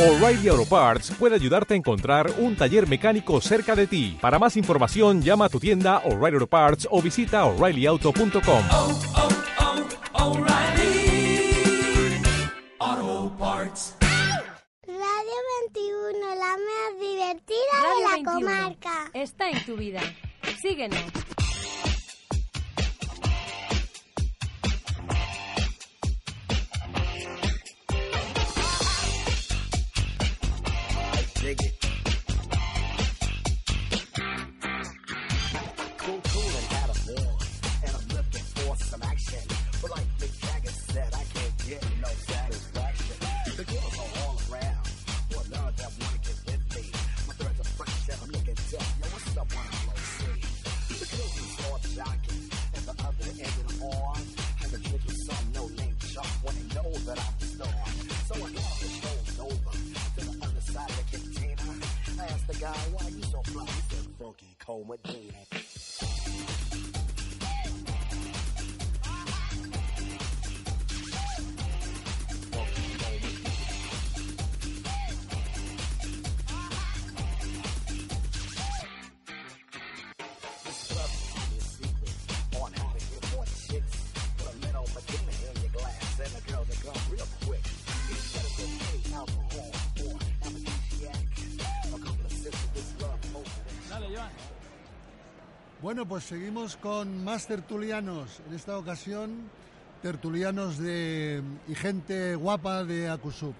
O'Reilly Auto Parts puede ayudarte a encontrar un taller mecánico cerca de ti. Para más información, llama a tu tienda O'Reilly Auto Parts o visita oreillyauto.com. oh, oh, O'Reilly Auto Parts. Radio 21, la más divertida de la 21 comarca. Está en tu vida. Síguenos. cold. What Bueno, pues seguimos con más tertulianos. En esta ocasión, tertulianos de, y gente guapa de Acusub.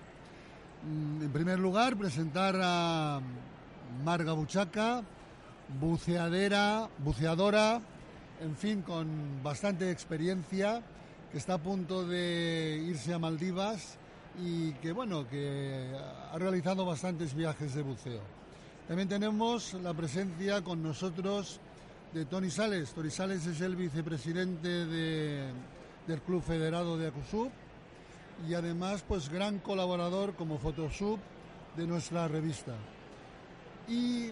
Mm, En primer lugar, presentar a Marga Buchaca, buceadera, buceadora, en fin, con bastante experiencia, que está a punto de irse a Maldivas y que, bueno, que ha realizado bastantes viajes de buceo. También tenemos la presencia con nosotros de Tony Sales. Tony Sales es el vicepresidente de- del Club Federado de Acusub y además pues gran colaborador como Photosub de nuestra revista. Y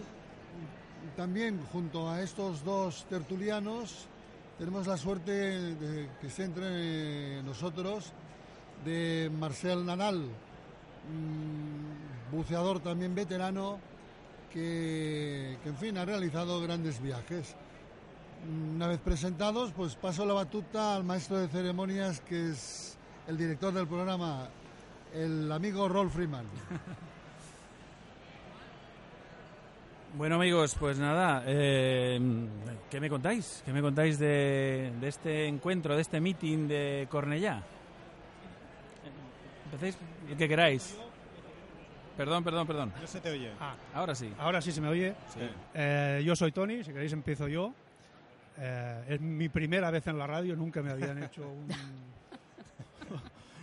también junto a estos dos tertulianos tenemos la suerte de que esté entre nosotros de Marcel Nanal, mm, buceador también veterano que, que, en fin ha realizado grandes viajes. Una vez presentados, pues paso la batuta al maestro de ceremonias que es el director del programa, el amigo Rolf Freeman. Bueno amigos, pues nada, eh, ¿qué me contáis? ¿Qué me contáis de, de este encuentro, de este meeting de Cornellá? Empecéis el que queráis. Perdón, perdón, perdón. No se te oye. Ah, Ahora sí. ahora sí se me oye. Sí. Eh, yo soy Tony, si queréis empiezo yo. Eh, es mi primera vez en la radio, nunca me habían hecho un,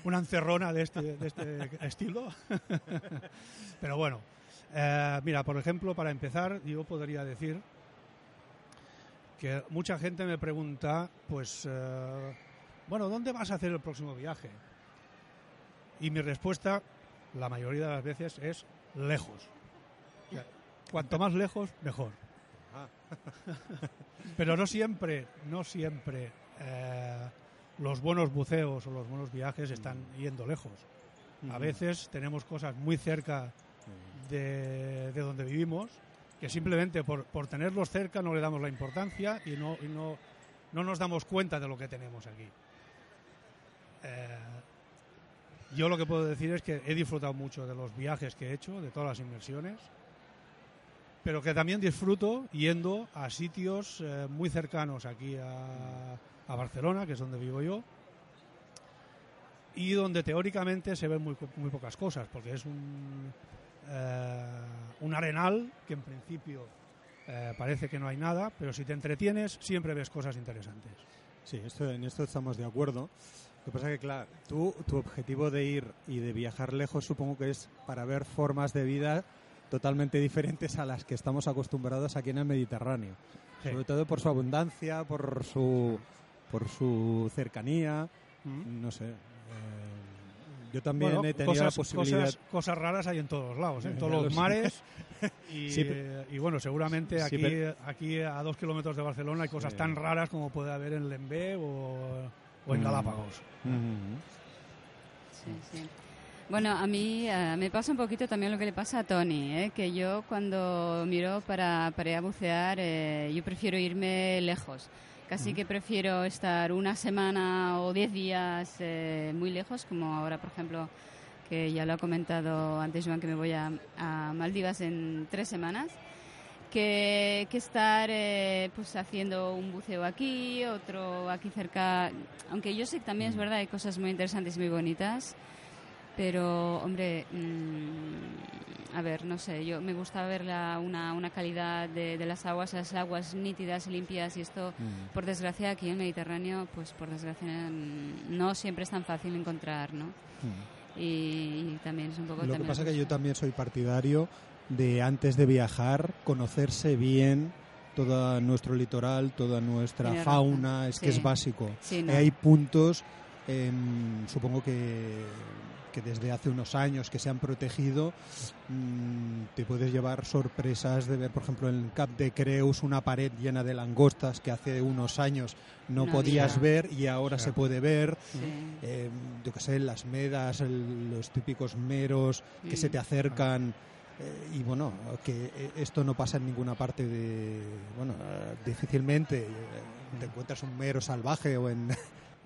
una encerrona de este, de este estilo. Pero bueno, eh, mira, por ejemplo, para empezar, yo podría decir que mucha gente me pregunta, pues, eh, bueno, ¿dónde vas a hacer el próximo viaje? Y mi respuesta, la mayoría de las veces, es lejos. Cuanto más lejos, mejor. Pero no siempre, no siempre eh, los buenos buceos o los buenos viajes están yendo lejos. A veces tenemos cosas muy cerca de, de donde vivimos que simplemente por, por tenerlos cerca no le damos la importancia y no, y no, no nos damos cuenta de lo que tenemos aquí. Eh, yo lo que puedo decir es que he disfrutado mucho de los viajes que he hecho, de todas las inversiones, pero que también disfruto yendo a sitios eh, muy cercanos aquí a, Barcelona, que es donde vivo yo, y donde teóricamente se ven muy, muy pocas cosas, porque es un, eh, un arenal que en principio eh, parece que no hay nada, pero si te entretienes siempre ves cosas interesantes. Sí, esto, en esto estamos de acuerdo. Lo que pasa es que, claro, tú, tu objetivo de ir y de viajar lejos supongo que es para ver formas de vida totalmente diferentes a las que estamos acostumbrados aquí en el Mediterráneo. Sí. Sobre todo por su abundancia, por su, por su cercanía, ¿Mm? no sé. eh, yo también Bueno, he tenido cosas, la posibilidad... cosas, cosas raras hay en todos lados, ¿eh? en todos lo los mares. Y, Sí, eh, y bueno, seguramente Sí, aquí, pero- aquí a dos kilómetros de Barcelona hay cosas Sí. tan raras como puede haber en Lembé o, o en Mm. Galápagos. Ujú. Sí, sí. Bueno, a mí eh, me pasa un poquito también lo que le pasa a Tony, ¿eh? que yo cuando miro para, para ir a bucear, eh, yo prefiero irme lejos. Casi que prefiero estar una semana o diez días eh, muy lejos, como ahora, por ejemplo, que ya lo ha comentado antes Joan, que me voy a, a Maldivas en tres semanas, que, que estar eh, pues haciendo un buceo aquí, otro aquí cerca. Aunque yo sé que también es verdad, hay cosas muy interesantes y muy bonitas, pero, hombre, mm, a ver, no sé, yo me gusta ver la, una, una calidad de, de las aguas, las aguas nítidas, limpias, y esto, Mm. por desgracia, aquí en el Mediterráneo, pues por desgracia mm, no siempre es tan fácil encontrar, ¿no? Y, y también es un poco... Lo que pasa es que pues, yo también soy partidario de antes de viajar conocerse bien todo nuestro litoral, toda nuestra fauna, razón, es que es básico. Sí, no. Hay puntos, em, supongo que, que desde hace unos años que se han protegido, mm, te puedes llevar sorpresas de ver, por ejemplo, en Cap de Creus una pared llena de langostas que hace unos años no, No podías había. ver y ahora Sí. se puede ver. Sí. Eh, yo que sé, las medas, el- los típicos meros que se te Mm. acercan. eh, y bueno, que eh, esto no pasa en ninguna parte de. Bueno, difícilmente eh, te encuentras un mero salvaje o en,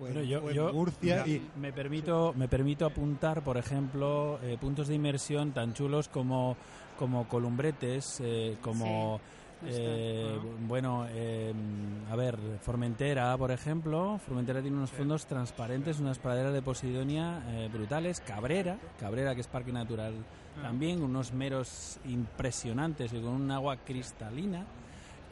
o en, Bueno, yo, o en yo Murcia. me- y, me permito me permito apuntar, por ejemplo, eh, puntos de inmersión tan chulos como como columbretes, eh, como eh, bueno, eh, a ver, Formentera, por ejemplo, Formentera tiene unos fondos transparentes, unas praderas de Posidonia eh, brutales, Cabrera, Cabrera que es parque natural también, unos meros impresionantes y con un agua cristalina.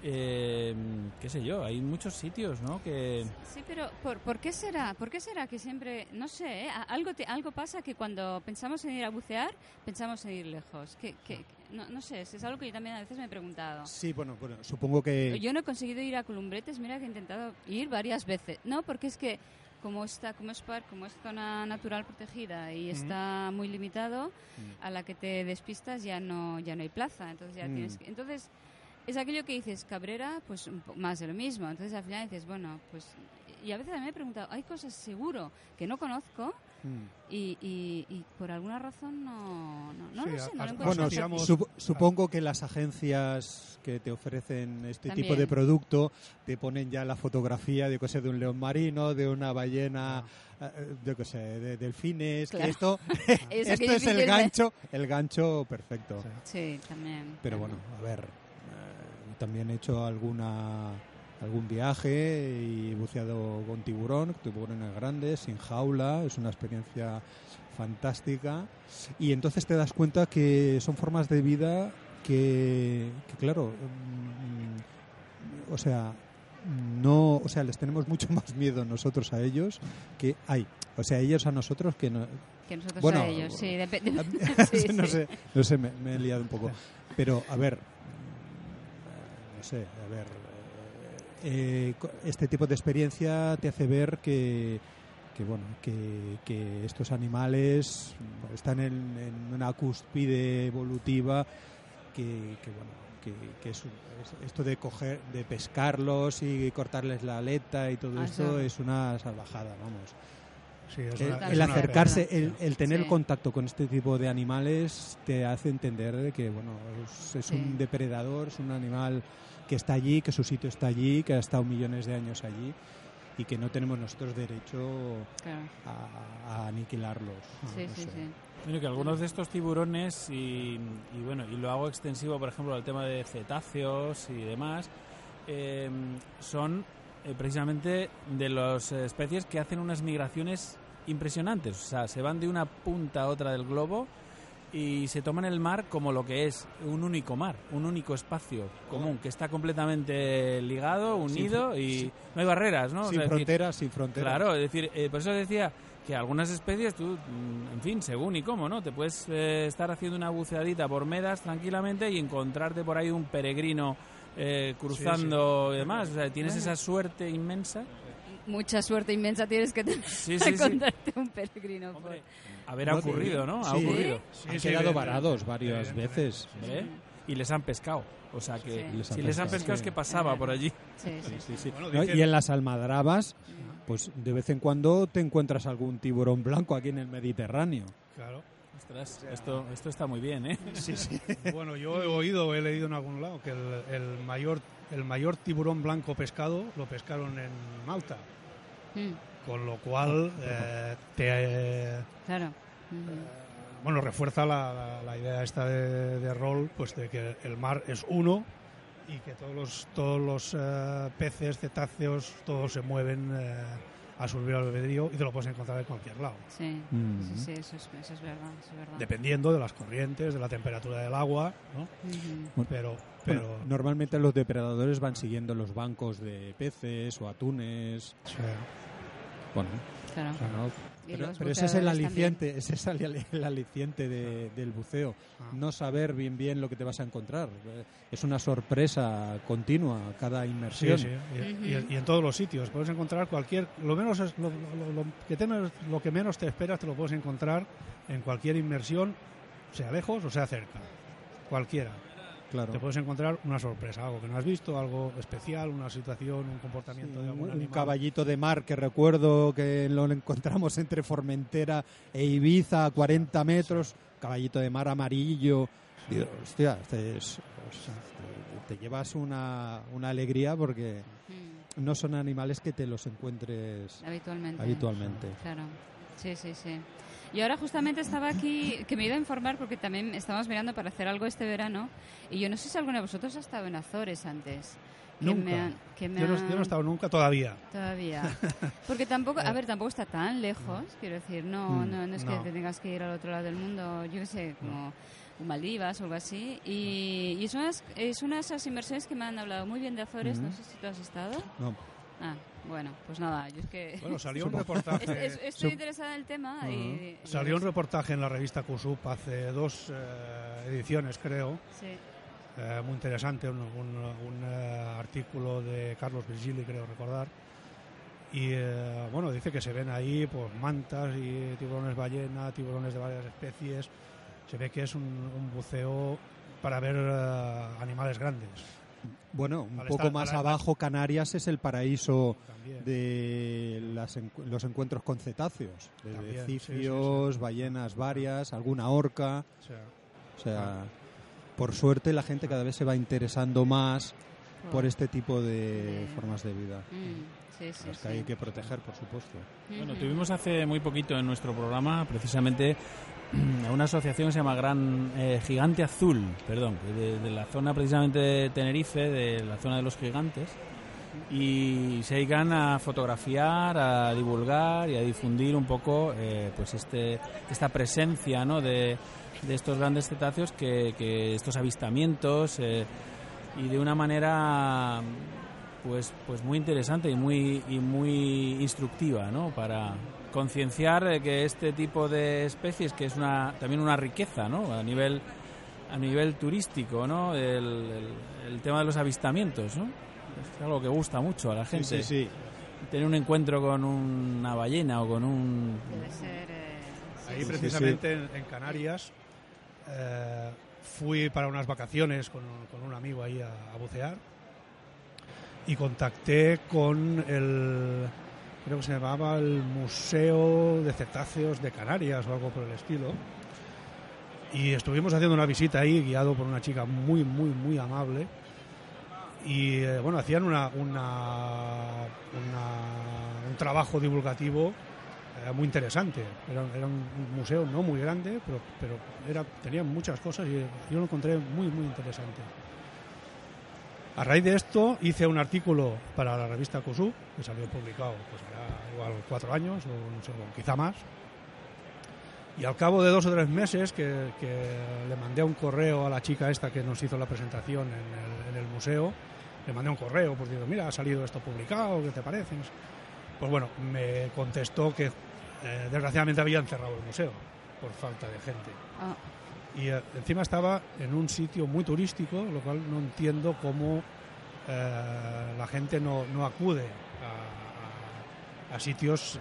Eh, qué sé yo, hay muchos sitios, ¿no? Que Sí, pero ¿por, por qué será? ¿Por qué será que siempre, no sé, ¿eh? Algo te- algo pasa que cuando pensamos en ir a bucear, pensamos en ir lejos? Que, que- no, no sé, es algo que yo también a veces me he preguntado. sí, bueno, bueno, supongo que. Yo no he conseguido ir a Columbretes, mira que he intentado ir varias veces. No, porque es que como está como es par, como es zona natural protegida y está muy limitado, a la que te despistas ya no ya no hay plaza, entonces ya Mm. tienes que, entonces es aquello que dices Cabrera, pues un po- más de lo mismo. Entonces al final dices, bueno, pues y a veces también me he preguntado, hay cosas seguro que no conozco Mm. y, y, y por alguna razón no no, no Sí, lo sé, no a- lo. Bueno, digamos- sup- supongo que las agencias que te ofrecen este tipo de producto te ponen ya la fotografía de, qué sé, de un león marino, de una ballena, eh, de, qué sé, de delfines. que esto Es esto es el gancho, el gancho perfecto. Sí, también. Pero bueno, a ver, también he hecho alguna algún viaje y he buceado con tiburón, tiburones grandes, sin jaula, es una experiencia fantástica y entonces te das cuenta que son formas de vida que, que claro, mm, o sea, no, o sea, les tenemos mucho más miedo nosotros a ellos que hay, o sea, ellos a nosotros que no, Que nosotros Bueno, a ellos, sí, depende. no sé, no sé, me, me he liado un poco. Pero, a ver, sé, a ver, eh, este tipo de experiencia te hace ver que, que bueno, que, que estos animales están en, en una cúspide evolutiva que, que, bueno, que, que es, esto de coger, de pescarlos y cortarles la aleta y todo Ah, esto sí. es una salvajada, vamos. Sí, es El, una- Total, el es acercarse, el, el tener Sí. contacto con este tipo de animales te hace entender de que bueno es, es Sí. un depredador, es un animal que está allí, que su sitio está allí, que ha estado millones de años allí y que no tenemos nosotros derecho Claro. a, a aniquilarlos. Sí, No sí, sé. sí. Bueno, que algunos de estos tiburones, y, y bueno, y lo hago extensivo, por ejemplo, al tema de cetáceos y demás, eh, son eh, precisamente de las especies que hacen unas migraciones impresionantes. O sea, se van de una punta a otra del globo y se toman el mar como lo que es un único mar, un único espacio común que está completamente ligado, unido y no hay barreras, ¿no? O Sin sea, es decir, fronteras, sin fronteras. Claro, es decir, eh, por eso decía que algunas especies, tú, mm, en fin, según y cómo, ¿no? Te puedes eh, estar haciendo una buceadita por medas tranquilamente y encontrarte por ahí un peregrino eh, cruzando y demás. O sea, tienes esa suerte inmensa. Mucha suerte inmensa tienes que tener Sí, encontrarte un peregrino. por- Hombre, haber ha No, ocurrido, ¿no? Ha sí. ocurrido. Sí, Han sí, quedado varados varias veces. ¿eh? Y les han pescado. O sea que Sí. Les han si les han pescado, es que pasaba por allí. Sí, sí. Sí, sí. Bueno, No, y en las almadrabas, pues de vez en cuando te encuentras algún tiburón blanco aquí en el Mediterráneo. Claro. Ostras, esto, esto está muy bien, ¿eh? Sí, sí. Bueno, yo he oído, he leído en algún lado que el, el mayor el mayor tiburón blanco pescado lo pescaron en Malta, Mm, con lo cual eh, te eh, claro. bueno refuerza la, la- la idea esta de, de rol, pues de que el mar es uno y que todos los todos los eh, peces, cetáceos, todos se mueven eh, a su libre albedrío y te lo puedes encontrar en cualquier lado. Sí, Mm. sí, sí, eso es, eso es verdad, eso es verdad. Dependiendo de las corrientes, de la temperatura del agua, ¿no? Pero, Bueno, pero normalmente los depredadores van siguiendo los bancos de peces o atunes. Bueno, Claro. ¿no? Pero, ese es el aliciente, ese es el, el aliciente de- del buceo. Ah. No saber bien bien lo que te vas a encontrar. Es una sorpresa continua cada inmersión. sí, y, y- y en todos los sitios puedes encontrar cualquier lo menos es- lo, lo- lo que te lo que menos te esperas te lo puedes encontrar en cualquier inmersión sea lejos o sea cerca cualquiera Claro. te puedes encontrar una sorpresa algo que no has visto algo especial una situación un comportamiento de un, algún un animal caballito de mar que recuerdo que lo encontramos entre Formentera e Ibiza a 40 metros, caballito de mar amarillo. Digo, hostia, este es- te, te llevas una, una alegría porque Mm, no son animales que te los encuentres habitualmente. habitualmente. Claro, sí, sí, sí. Y ahora justamente estaba aquí, que me iba a informar porque también estamos mirando para hacer algo este verano. Y yo no sé si alguno de vosotros ha estado en Azores antes. Nunca me han- que me yo, no, yo no he estado nunca todavía Todavía. Porque tampoco, a ver, tampoco está tan lejos, quiero decir, no, Mm, no, no es no. que te tengas que ir al otro lado del mundo, yo qué sé, como Maldivas o algo así. Y, y es, unas, es una de esas inversiones que me han hablado muy bien de Azores, no sé si tú has estado. No. Ah, bueno, pues nada, yo es que... bueno salió un reportaje es- estoy interesada en el tema y salió un reportaje en la revista Kusup hace dos eh, ediciones creo Sí. Eh, muy interesante, un, un- un, eh, artículo de Carlos Virgili, creo recordar. Y eh, bueno, dice que se ven ahí pues mantas y tiburones ballena, tiburones de varias especies. Se ve que es un, un buceo para ver eh, animales grandes. Bueno, un poco estar- más abajo Canarias es el paraíso También. de las los encuentros con cetáceos, desde También, sí, sí, cifios, sí. ballenas varias, alguna orca. O sea, O sea, por suerte la gente cada vez se va interesando más por este tipo de Sí. formas de vida. Mm, sí, sí, Las que sí. hay que proteger, por supuesto. Bueno, tuvimos hace muy poquito en nuestro programa precisamente a una asociación que se llama Gran eh, Gigante Azul, perdón, de, de la zona precisamente de Tenerife, de la zona de los gigantes, y se dedican a fotografiar, a divulgar y a difundir un poco eh, pues este esta presencia ¿no? de, de estos grandes cetáceos, que, que estos avistamientos eh, y de una manera pues pues muy interesante y muy y muy instructiva ¿no? para concienciar de que este tipo de especies que es una también una riqueza ¿no? a nivel a nivel turístico ¿no? el, el- el tema de los avistamientos ¿no? es algo que gusta mucho a la gente Sí, sí, sí. tener un encuentro con una ballena o con un Debe ser... eh, sí, ahí sí. precisamente En, en Canarias eh, fui para unas vacaciones con, un amigo ahí a, bucear y contacté con el creo que se llamaba el Museo de Cetáceos de Canarias o algo por el estilo. Y estuvimos haciendo una visita ahí guiado por una chica muy muy muy amable. Y eh, bueno hacían una- un trabajo divulgativo eh, muy interesante. Era, era un museo no muy grande pero pero era tenía muchas cosas y yo lo encontré muy muy interesante. A raíz de esto hice un artículo para la revista COSU que salió publicado pues hará igual cuatro años o no sé, quizá más. Y al cabo de dos o tres meses que, que le mandé un correo a la chica esta que nos hizo la presentación en el, en el museo, le mandé un correo, pues digo, mira, ha salido esto publicado, ¿qué te parece? Pues bueno, me contestó que eh, desgraciadamente habían cerrado el museo por falta de gente. Ah, Y eh, encima estaba en un sitio muy turístico, lo cual no entiendo cómo eh, la gente no, no acude a, a- a sitios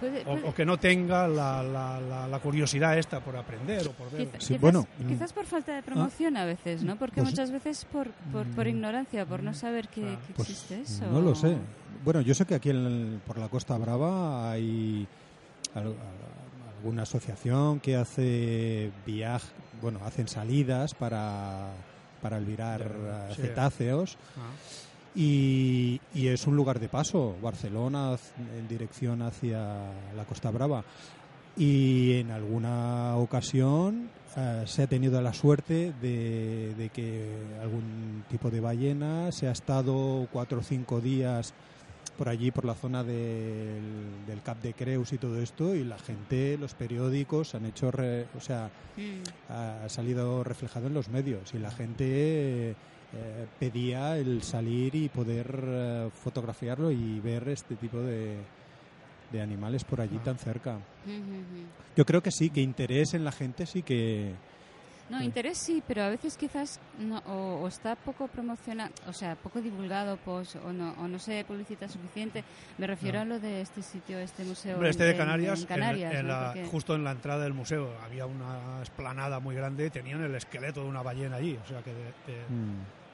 puede- o, puede- o que no tenga la, la- la- la curiosidad esta por aprender o por ver. Quizá- Sí, quizás, bueno, mm. quizás por falta de promoción a veces, ¿no? Porque Pues- muchas veces por, por, por Mm. ignorancia, por no saber que, Claro. que Pues existe eso. no lo sé. Bueno, yo sé que aquí en el- por la Costa Brava hay al- al- alguna asociación que hace viaje, bueno, hacen salidas para, para eh, sí. cetáceos. Ah. Y, y es un lugar de paso, Barcelona en dirección hacia la Costa Brava. Y en alguna ocasión eh, se ha tenido la suerte de, de que algún tipo de ballena se ha estado cuatro o cinco días por allí, por la zona del, del Cap de Creus y todo esto, y la gente, los periódicos han hecho, re- o sea, Mm. ha salido reflejado en los medios y la gente eh, pedía el salir y poder eh, fotografiarlo y ver este tipo de, de animales por allí tan cerca. Yo creo que sí, que interés en la gente sí que... No, interés sí, pero a veces quizás no, o, o está poco promocionado, o sea, poco divulgado, pues, o no, o no se publicita suficiente. Me refiero No. a lo de este sitio, este museo. Hombre, este en- de en- Canarias, en en- Canarias, en ¿no? la- Porque- justo en la entrada del museo había una esplanada muy grande, tenían el esqueleto de una ballena allí, o sea que de, de- Mm.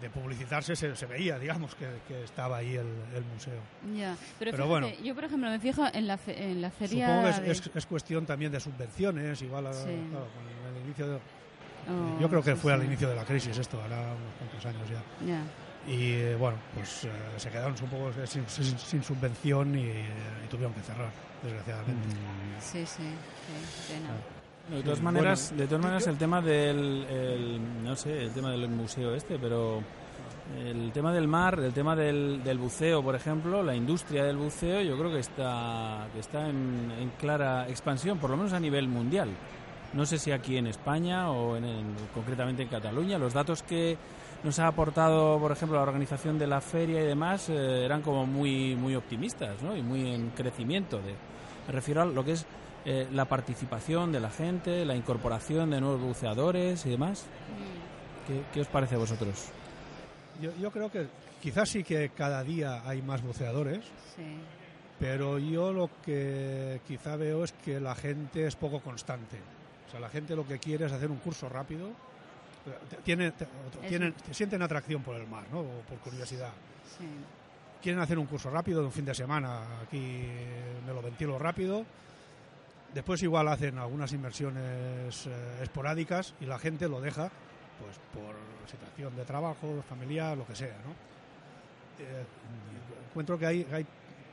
De publicitarse se, se veía, digamos, que, que estaba ahí el, el museo. Ya, pero, Pero fíjate, bueno. yo por ejemplo me fijo en la, fe- en la feria. Supongo que es, de- es- es cuestión también de subvenciones, igual a- Sí. claro, con el inicio de- Oh, yo creo que sí, fue al inicio de la crisis esto, hará unos cuantos años ya. Ya. Y eh, bueno, pues eh, se quedaron un poco sin, sin- sin subvención y, eh, y tuvieron que cerrar, desgraciadamente. Sí, sí, sí, pena. De todas Bueno, maneras, de todas maneras el tema del el- no sé, el tema del museo este, pero el tema del mar, el tema del, del buceo, por ejemplo, la industria del buceo, yo creo que está que está en, en clara expansión, por lo menos a nivel mundial. No sé si aquí en España o en, en- concretamente en Cataluña. Los datos que nos ha aportado, por ejemplo, la organización de la feria y demás eh, eran como muy muy optimistas, ¿no? Y muy en crecimiento. De, me refiero a lo que es eh, la participación de la gente, la incorporación de nuevos buceadores y demás. ¿Qué, qué os parece a vosotros? Yo, yo creo que quizás sí que cada día hay más buceadores, Sí. pero yo lo que quizá veo es que la gente es poco constante. O sea, la gente lo que quiere es hacer un curso rápido. Tiene, te- tienen, sienten atracción por el mar, ¿no? O por curiosidad. Sí. Quieren hacer un curso rápido de un fin de semana. Aquí me lo ventilo rápido. Después igual hacen algunas inversiones eh, esporádicas y la gente lo deja pues por situación de trabajo, familiar, lo que sea, ¿no? Eh, encuentro que hay, hay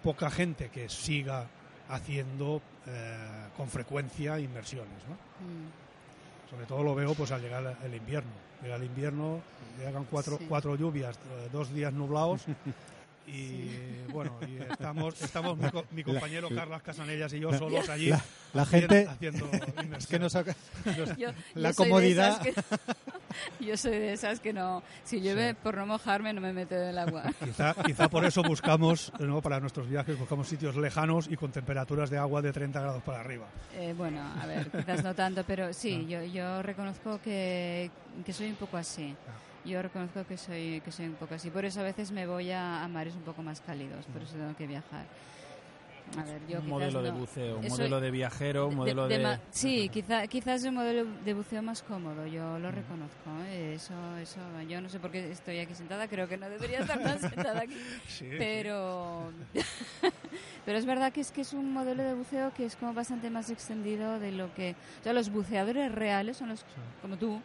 poca gente que siga haciendo eh, con frecuencia inversiones, ¿no? Mm. Sobre todo lo veo pues al llegar el invierno. Llega el invierno, llegan cuatro, Sí. cuatro lluvias, eh, dos días nublados y bueno, y estamos, estamos mi, co- mi compañero La- Carlos Casanellas y yo la- solos allí la- la gente- haciendo Es que nos nos- Yo- la yo soy de comodidad... esas que- yo soy de esas que no, si llueve por no mojarme no me meto en el agua. Quizá, quizá por eso buscamos, ¿no? para nuestros viajes, buscamos sitios lejanos y con temperaturas de agua de 30 grados para arriba. Eh, bueno, a ver, quizás no tanto, pero sí, yo, yo reconozco que, que soy un poco así. Yo reconozco que soy, que soy un poco así. Por eso a veces me voy a, a mares un poco más cálidos, por eso tengo que viajar. A ver, yo un modelo de buceo, un modelo de viajero, un modelo de... ma- sí, quizá, quizás un modelo de buceo más cómodo, yo lo reconozco. ¿eh? Eso, eso, yo no sé por qué estoy aquí sentada, creo que no debería estar tan sentada aquí. Sí, pero, pero es verdad que es que es un modelo de buceo que es como bastante más extendido de lo que... O sea, los buceadores reales son los como tú,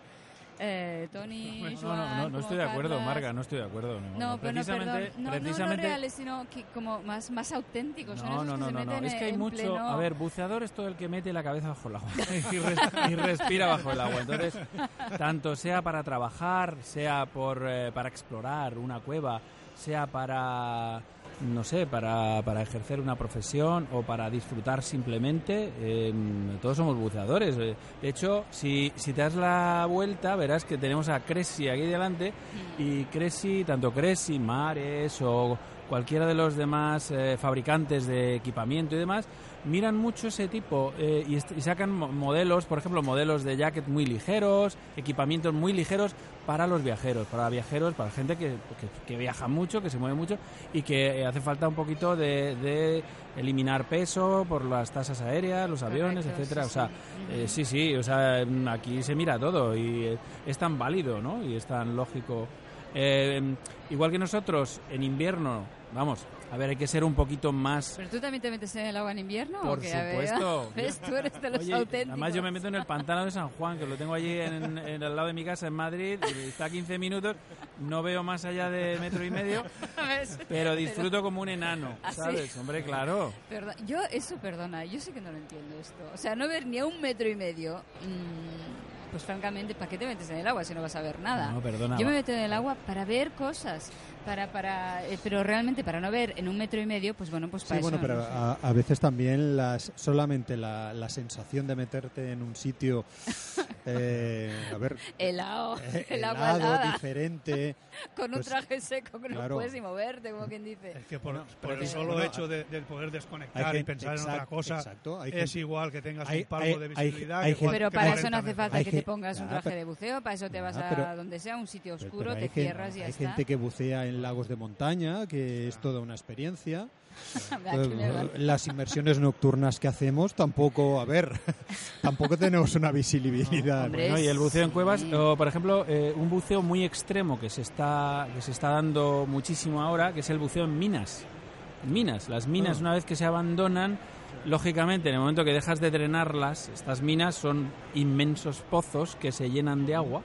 eh, Tony, No, no, no, no estoy de acuerdo. Marga, no estoy de acuerdo. No, No, pero no, precisamente. No, precisamente, reales, sino que como más, más auténticos. son No, no, no, no, no. Es que hay mucho. A ver, buceador es todo el que mete la cabeza bajo el agua y respira bajo el agua. Entonces, tanto sea para trabajar, sea por eh, para explorar una cueva, sea para no sé, para, para ejercer una profesión o para disfrutar simplemente, eh, todos somos buceadores. Eh, De hecho, si, si te das la vuelta, verás que tenemos a Cressy aquí delante y Cressy, tanto Cressy, Mares o cualquiera de los demás eh, fabricantes de equipamiento y demás, miran mucho ese tipo eh, y, sacan mo- modelos, por ejemplo, modelos de jacket muy ligeros, equipamientos muy ligeros para los viajeros, para viajeros, para gente que, que- que viaja mucho, que se mueve mucho y que eh, hace falta un poquito de, de eliminar peso por las tasas aéreas, los aviones, Correcto, etcétera. sí, o sea, sí. eh, sí, sí, o sea, mm, aquí se mira todo y es tan válido, ¿no? Y es tan lógico. Eh, igual que nosotros en invierno, vamos, A ver, hay que ser un poquito más... ¿Pero tú también te metes en el agua en invierno? o Por ver, supuesto. ¿Ves? Tú eres de los Oye, auténticos. además yo me meto en el pantano de San Juan, que lo tengo allí en, en el lado de mi casa en Madrid, y está a 15 minutos, no veo más allá de metro y medio, ¿Ves? pero disfruto como un enano, ¿Ah, sí? ¿sabes? Hombre, claro. Perdón, yo eso, perdona, yo sí que no lo entiendo esto. O sea, no ver ni a un metro y medio, mm, pues francamente, ¿para qué te metes en el agua si no vas a ver nada? No, perdona, Yo me meto en el agua para ver cosas, para, para, eh, pero realmente para no ver en un metro y medio, pues bueno, pues Sí, para bueno, eso. pero no a, a veces también las, solamente la, la sensación de meterte en un sitio, eh, a ver, Helado, eh, helado, helada. diferente. Con un pues, traje seco que no claro. puedes ni moverte, como quien dice. Es que por, por pero el solo bueno, hecho de, del poder desconectar hay y gente- pensar en otra exacto, cosa exacto, hay es gente- igual que tengas hay- un palmo hay- de visibilidad. hay que gente- Pero que para eso no hace falta que te pongas un ya, traje pero- de buceo, para eso te vas a pero- donde sea, un sitio oscuro, pero te cierras y ya Hay gente que bucea en lagos de montaña, que es toda una experiencia. Las inmersiones nocturnas que hacemos tampoco, a ver, tampoco tenemos una visibilidad. hombre, ¿no? Y el buceo en cuevas, Sí. o por ejemplo, eh, un buceo muy extremo que se está que se está dando muchísimo ahora, que es el buceo en minas. Minas, las minas Ah. una vez que se abandonan, lógicamente en el momento que dejas de drenarlas, estas minas son inmensos pozos que se llenan de agua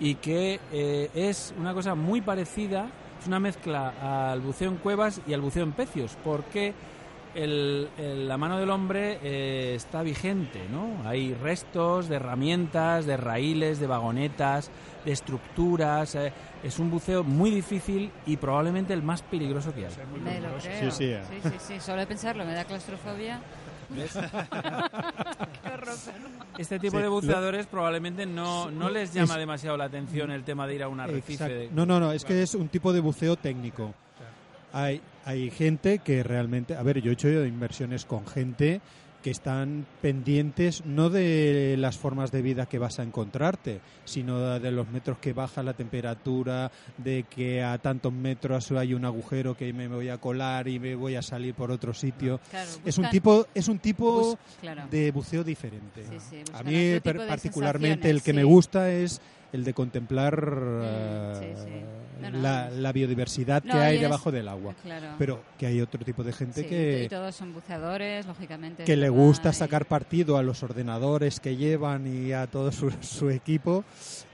y que eh, es una cosa muy parecida, es una mezcla al buceo en cuevas y al buceo en pecios, porque el- el- la mano del hombre eh, está vigente, ¿no? Hay restos de herramientas, de raíles, de vagonetas, de estructuras. eh, es un buceo muy difícil y probablemente el más peligroso que hay. Me lo creo. Sí, sí, eh. sí, sí, sí. Solo de pensarlo me da claustrofobia. Perdón. Este tipo Sí, de lo- buceadores probablemente no, no les es- llama demasiado la atención el tema de ir a un arrecife. De- No, no, no, es que es un tipo de buceo técnico. Hay, hay gente que realmente, a ver, yo he hecho inversiones con gente que están pendientes no de las formas de vida que vas a encontrarte, sino de los metros que baja la temperatura, de que a tantos metros hay un agujero que me voy a colar y me voy a salir por otro sitio. Claro, Es un tipo, es un tipo bus- claro. de buceo diferente. Sí, sí, a mí particularmente el que me gusta es el de contemplar Mm, sí, sí. No, no, la, la biodiversidad No, que hay debajo del agua. Claro. Pero que hay otro tipo de gente Sí, que, y todos son buceadores, lógicamente. que le gusta y- sacar partido a los ordenadores que llevan y a todo su, su equipo.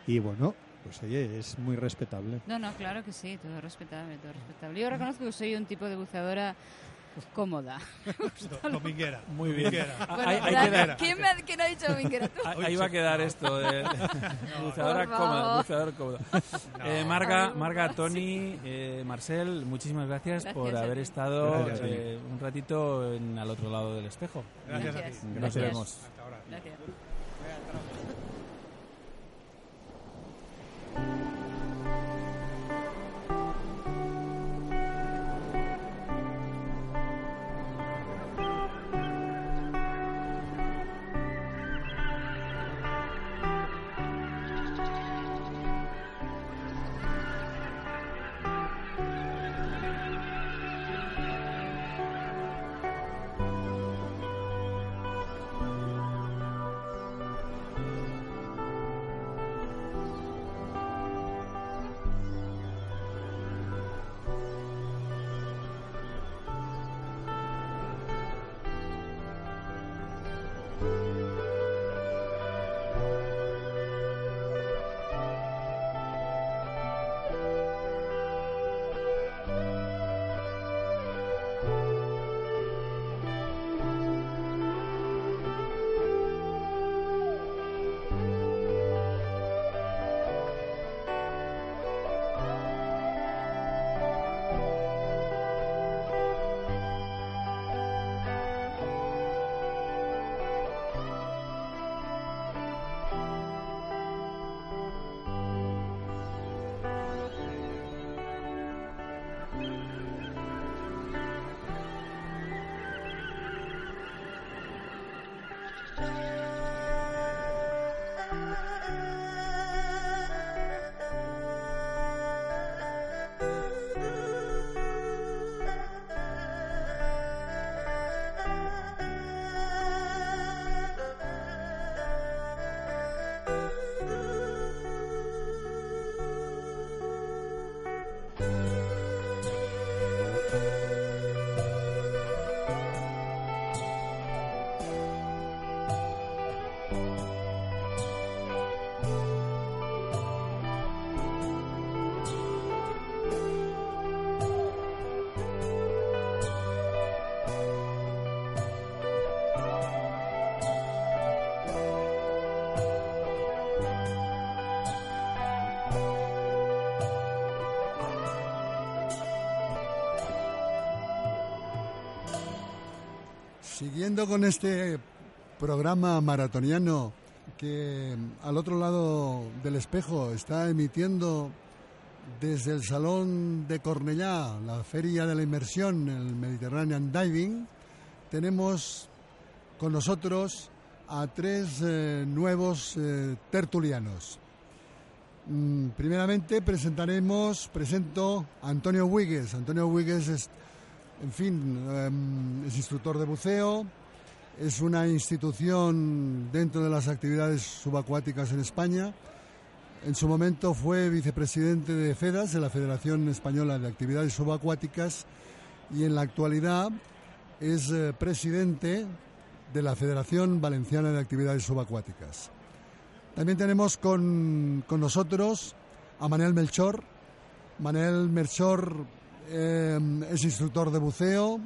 Y bueno, pues oye, es muy respetable. No, no, claro que sí, todo respetable, todo respetable. Yo reconozco que soy un tipo de buceadora cómoda. Do- Dominguera. Muy bien. Dominguera. Bueno, hay- hay que gracias. dar- ¿Quién, me ha, quién ha dicho dominguera? Tú. Ahí ahí va a quedar esto de buceadora Por cómoda, buceador cómodo. Eh, Marga, Marga, Tony, eh, Marcel, muchísimas gracias, Gracias por haber estado Gracias, eh, un ratito en, al otro lado del espejo. Gracias, a ti. Gracias. Nos Gracias. vemos. Hasta ahora. Gracias. Siguiendo con este programa maratoniano que al otro lado del espejo está emitiendo desde el Salón de Cornellá, la Feria de la Inmersión, el Mediterranean Diving, tenemos con nosotros a tres eh, nuevos eh, tertulianos. Mm, primeramente presentaremos, presento a Antonio Huigues. Antonio Huigues es, en fin, em, es instructor de buceo, es una institución dentro de las actividades subacuáticas en España. En su momento fue vicepresidente de FEDAS, de la Federación Española de Actividades Subacuáticas, y en la actualidad es eh, presidente de la Federación Valenciana de Actividades Subacuáticas. También tenemos con, con nosotros a Manel Melchor. Manel Melchor eh, es instructor de buceo,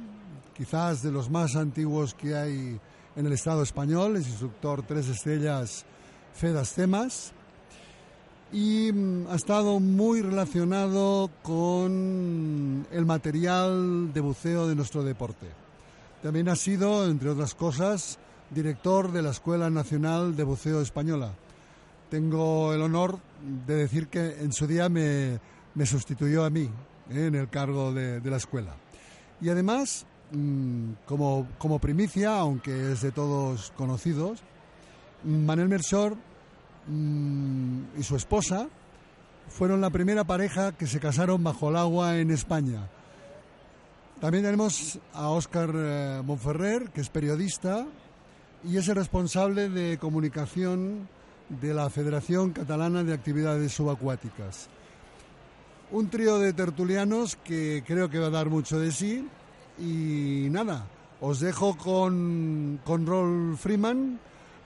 quizás de los más antiguos que hay en el Estado español, es instructor tres estrellas FEDAS Temas y mm, ha estado muy relacionado con el material de buceo de nuestro deporte. También ha sido, entre otras cosas, director de la Escuela Nacional de Buceo Española. Tengo el honor de decir que en su día me, me sustituyó a mí en el cargo de, la escuela. Y además, mm, como, como primicia, aunque es de todos conocidos, Manuel Merchor mm, y su esposa fueron la primera pareja que se casaron bajo el agua en España. También tenemos a Óscar eh, Monferrer, que es periodista y es el responsable de comunicación de la Federación Catalana de Actividades Subacuáticas. Un trío de tertulianos que creo que va a dar mucho de sí. Y nada, os dejo con, con Rolf Freeman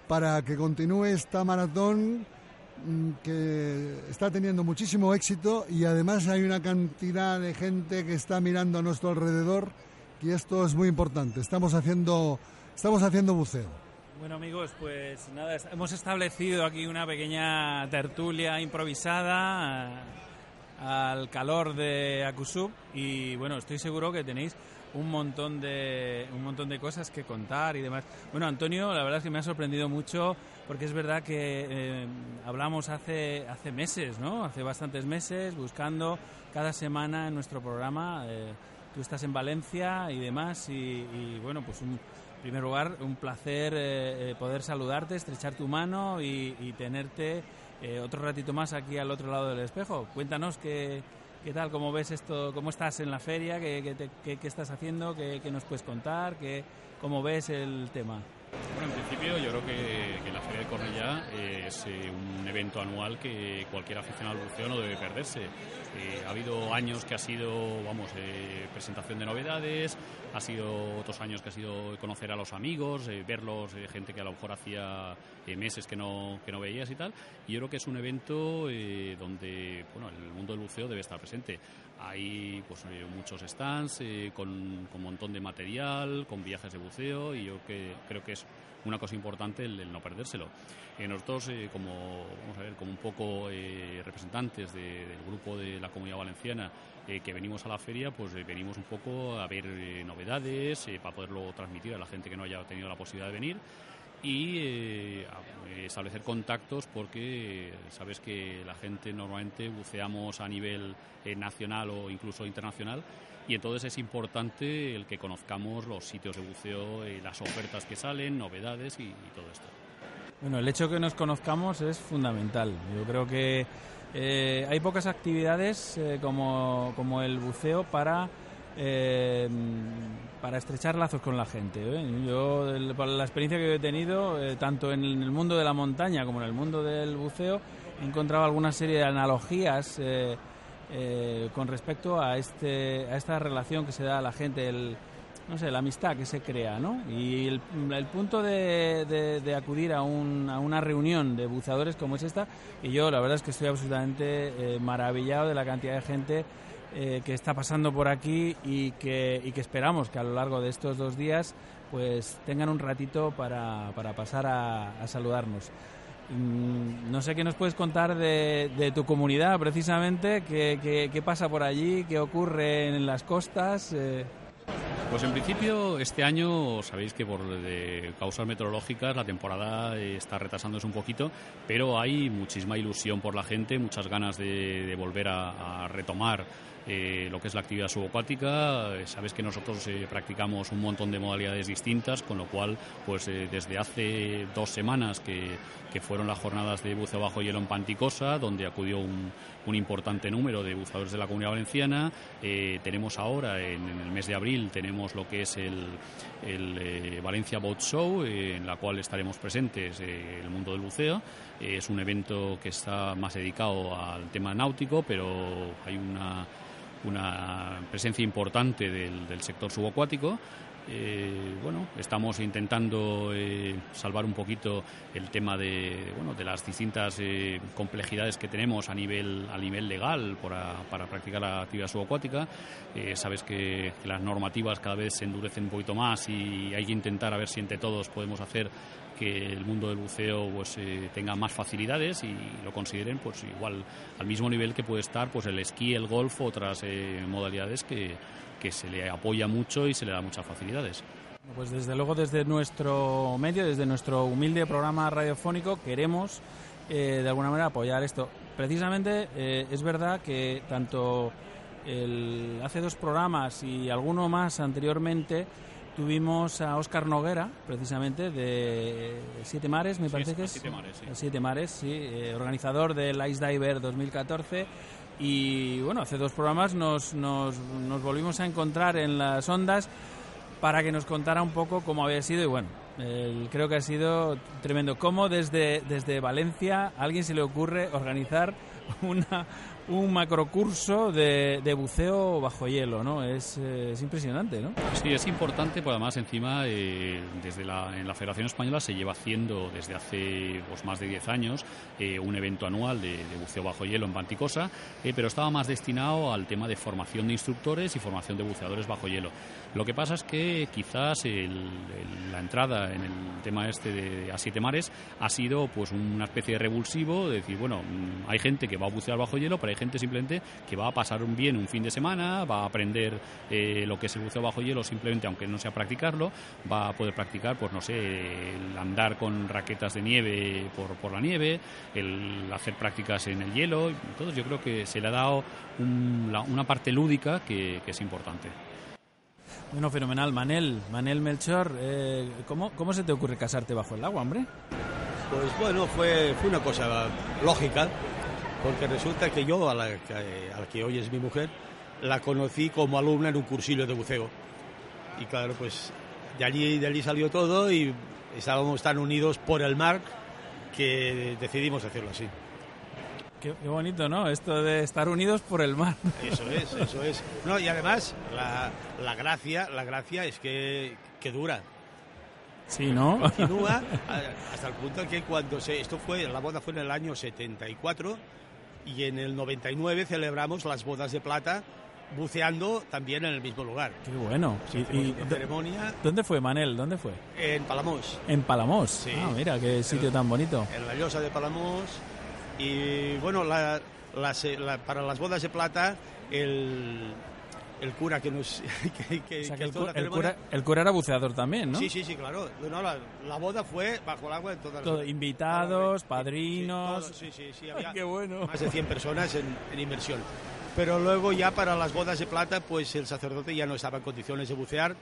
para que continúe esta maratón mm, que está teniendo muchísimo éxito y además hay una cantidad de gente que está mirando a nuestro alrededor y esto es muy importante. Estamos haciendo, estamos haciendo buceo. Bueno amigos, pues nada, hemos establecido aquí una pequeña tertulia improvisada al calor de Akusub y bueno, estoy seguro que tenéis un montón de un montón de cosas que contar y demás. Bueno, Antonio, la verdad es que me ha sorprendido mucho porque es verdad que eh, hablamos hace hace meses, ¿no? Hace bastantes meses buscando cada semana en nuestro programa. eh, tú estás en Valencia y demás y, bueno, pues un, en primer lugar, un placer eh, poder saludarte, estrechar tu mano y tenerte eh, otro ratito más aquí al otro lado del espejo. Cuéntanos qué, qué tal, cómo ves esto, cómo estás en la feria, qué, qué qué- estás haciendo, qué, nos puedes contar, cómo ves el tema. Bueno, en principio yo creo que, la Feria de Cornellá es eh, un evento anual que cualquier aficionado al buceo no debe perderse. Eh, ha habido años que ha sido, vamos, eh, presentación de novedades, ha sido otros años que ha sido conocer a los amigos, eh, verlos, eh, gente que a lo mejor hacía eh, meses que no, que no veías y tal. Y yo creo que es un evento eh, donde, bueno, el mundo del buceo debe estar presente. Hay pues eh, muchos stands eh, con, con un montón de material, con viajes de buceo y yo que, creo que es una cosa importante el, el no perdérselo. Eh, nosotros, eh, como, vamos a ver, como un poco eh, representantes de- del grupo de la Comunidad Valenciana que venimos a la feria, pues venimos un poco a ver novedades para poderlo transmitir a la gente que no haya tenido la posibilidad de venir y establecer contactos porque sabes que la gente normalmente buceamos a nivel nacional o incluso internacional y entonces es importante el que conozcamos los sitios de buceo, eh, las ofertas que salen, novedades y, y todo esto. Bueno, el hecho que nos conozcamos es fundamental. Yo creo que eh, hay pocas actividades eh, como, como el buceo para, eh, para estrechar lazos con la gente. Yo, el- la experiencia que he tenido, tanto en el mundo de la montaña como en el mundo del buceo, he encontrado alguna serie de analogías eh, con respecto a, este, a esta relación que se da a la gente. El, no sé, la amistad que se crea, ¿no? Y el, el punto de, de- acudir a, un- a una reunión de buceadores como es esta, y yo la verdad es que estoy absolutamente eh, maravillado de la cantidad de gente eh, que está pasando por aquí y que, y que esperamos que a lo largo de estos dos días pues tengan un ratito para, pasar a saludarnos. Mm, No sé qué nos puedes contar de, de tu comunidad precisamente, qué, qué- qué pasa por allí, qué ocurre en las costas. eh. Pues en principio este año sabéis que por de causas meteorológicas la temporada eh, está retrasándose un poquito, pero hay muchísima ilusión por la gente, muchas ganas de, volver a, retomar eh, lo que es la actividad subacuática. Eh, sabes que nosotros eh, practicamos un montón de modalidades distintas, con lo cual, pues desde hace dos semanas que, que fueron las jornadas de buceo bajo hielo en Panticosa, donde acudió un, un importante número de buceadores de la Comunidad Valenciana. Tenemos ahora, en, el mes de abril, lo que es el, eh, Valencia Boat Show, eh, en la cual estaremos presentes eh, el mundo del buceo. Es un evento que está más dedicado al tema náutico, pero hay una una presencia importante del, del sector subacuático. Eh, bueno, estamos intentando eh, salvar un poquito el tema de, bueno, de las distintas eh, complejidades que tenemos a nivel, a nivel legal para, para practicar la actividad subacuática. Sabes que, las normativas cada vez se endurecen un poquito más y hay que intentar a ver si entre todos podemos hacer que el mundo del buceo pues tenga más facilidades y lo consideren pues igual al mismo nivel que puede estar pues el esquí, el golf, otras modalidades que, que se le apoya mucho y se le da muchas facilidades. Pues desde luego desde nuestro medio, desde nuestro humilde programa radiofónico, queremos eh, de alguna manera apoyar esto. Precisamente eh, es verdad que tanto el, hace dos programas y alguno más anteriormente tuvimos a Óscar Noguera, precisamente de Siete Mares, me parece que es. Siete Mares, sí. Siete Mares, sí, eh, organizador del Ice Diver 2014. Y bueno, hace dos programas nos, nos, nos volvimos a encontrar en las ondas para que nos contara un poco cómo había sido y bueno, el- creo que ha sido tremendo. Cómo desde, desde Valencia a alguien se le ocurre organizar una, un macrocurso de, buceo bajo hielo, ¿no? Es, eh, es impresionante, ¿no? Sí, es importante, pues además encima eh, desde la, en la Federación Española se lleva haciendo desde hace pues, más de 10 años eh, un evento anual de, buceo bajo hielo en Panticosa, pero estaba más destinado al tema de formación de instructores y formación de buceadores bajo hielo. Lo que pasa es que quizás la entrada en el tema este de a siete mares ha sido pues una especie de revulsivo, de decir, bueno, mm, hay gente que va a bucear bajo hielo, pero gente simplemente que va a pasar un bien un fin de semana, va a aprender eh, lo que es el buceo bajo hielo simplemente aunque no sea practicarlo, va a poder practicar, pues no sé, el andar con raquetas de nieve por, por la nieve, el hacer prácticas en el hielo, entonces yo creo que se le ha dado un- la- una parte lúdica que- que es importante. Bueno, fenomenal. Manel, Manel Melchor, eh, ¿cómo, ¿cómo se te ocurre casarte bajo el agua, hombre? Pues bueno, fue, fue una cosa lógica, porque resulta que yo, a la, que, a la que hoy es mi mujer, la conocí como alumna en un cursillo de buceo. Y claro, pues de allí, de allí salió todo y estábamos tan unidos por el mar que decidimos hacerlo así. Qué, qué bonito, ¿no? Esto de estar unidos por el mar. Eso es, eso es. No, y además, la, la gracia, la gracia es que, que dura. Sí, ¿no? Continúa hasta el punto que cuando se, esto fue, la boda fue en el año 74 y en el 99 celebramos las bodas de plata buceando también en el mismo lugar. Qué bueno. Sí, Y- y ceremonia ¿Dónde fue, Manel? ¿Dónde fue? en Palamos, En Palamos. Sí. Ah, mira, qué sitio tan bonito. en la llosa de Palamos. Y bueno, la- la se- la- para las bodas de plata, el, el cura que nos. que, que- O sea, que que el, cu- el cura, el cura era buceador también, ¿no? Sí, sí, sí, claro. No, la, la boda fue bajo el agua de todas Todo, las invitados, Sí, padrinos. sí, sí, sí, Ay, había qué bueno. más de 100 personas en, en inversión. Pero luego ya para las bodas de plata, pues el sacerdote ya no estaba en condiciones de bucear,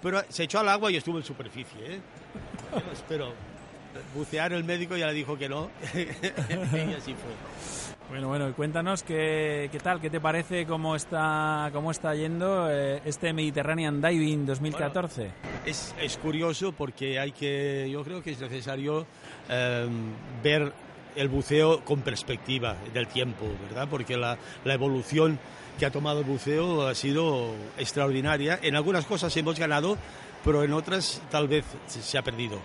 pero se echó al agua y estuvo en superficie. ¿eh? Pero bucear el médico ya le dijo que no, y así fue. Bueno, bueno, y cuéntanos qué, qué tal, qué te parece, cómo está, cómo está yendo eh, este Mediterranean Diving 2014. Es, es curioso porque hay que, yo creo que es necesario eh, ver el buceo con perspectiva del tiempo, ¿verdad? Porque la, la evolución que ha tomado el buceo ha sido extraordinaria. En algunas cosas hemos ganado, pero en otras tal vez se ha perdido.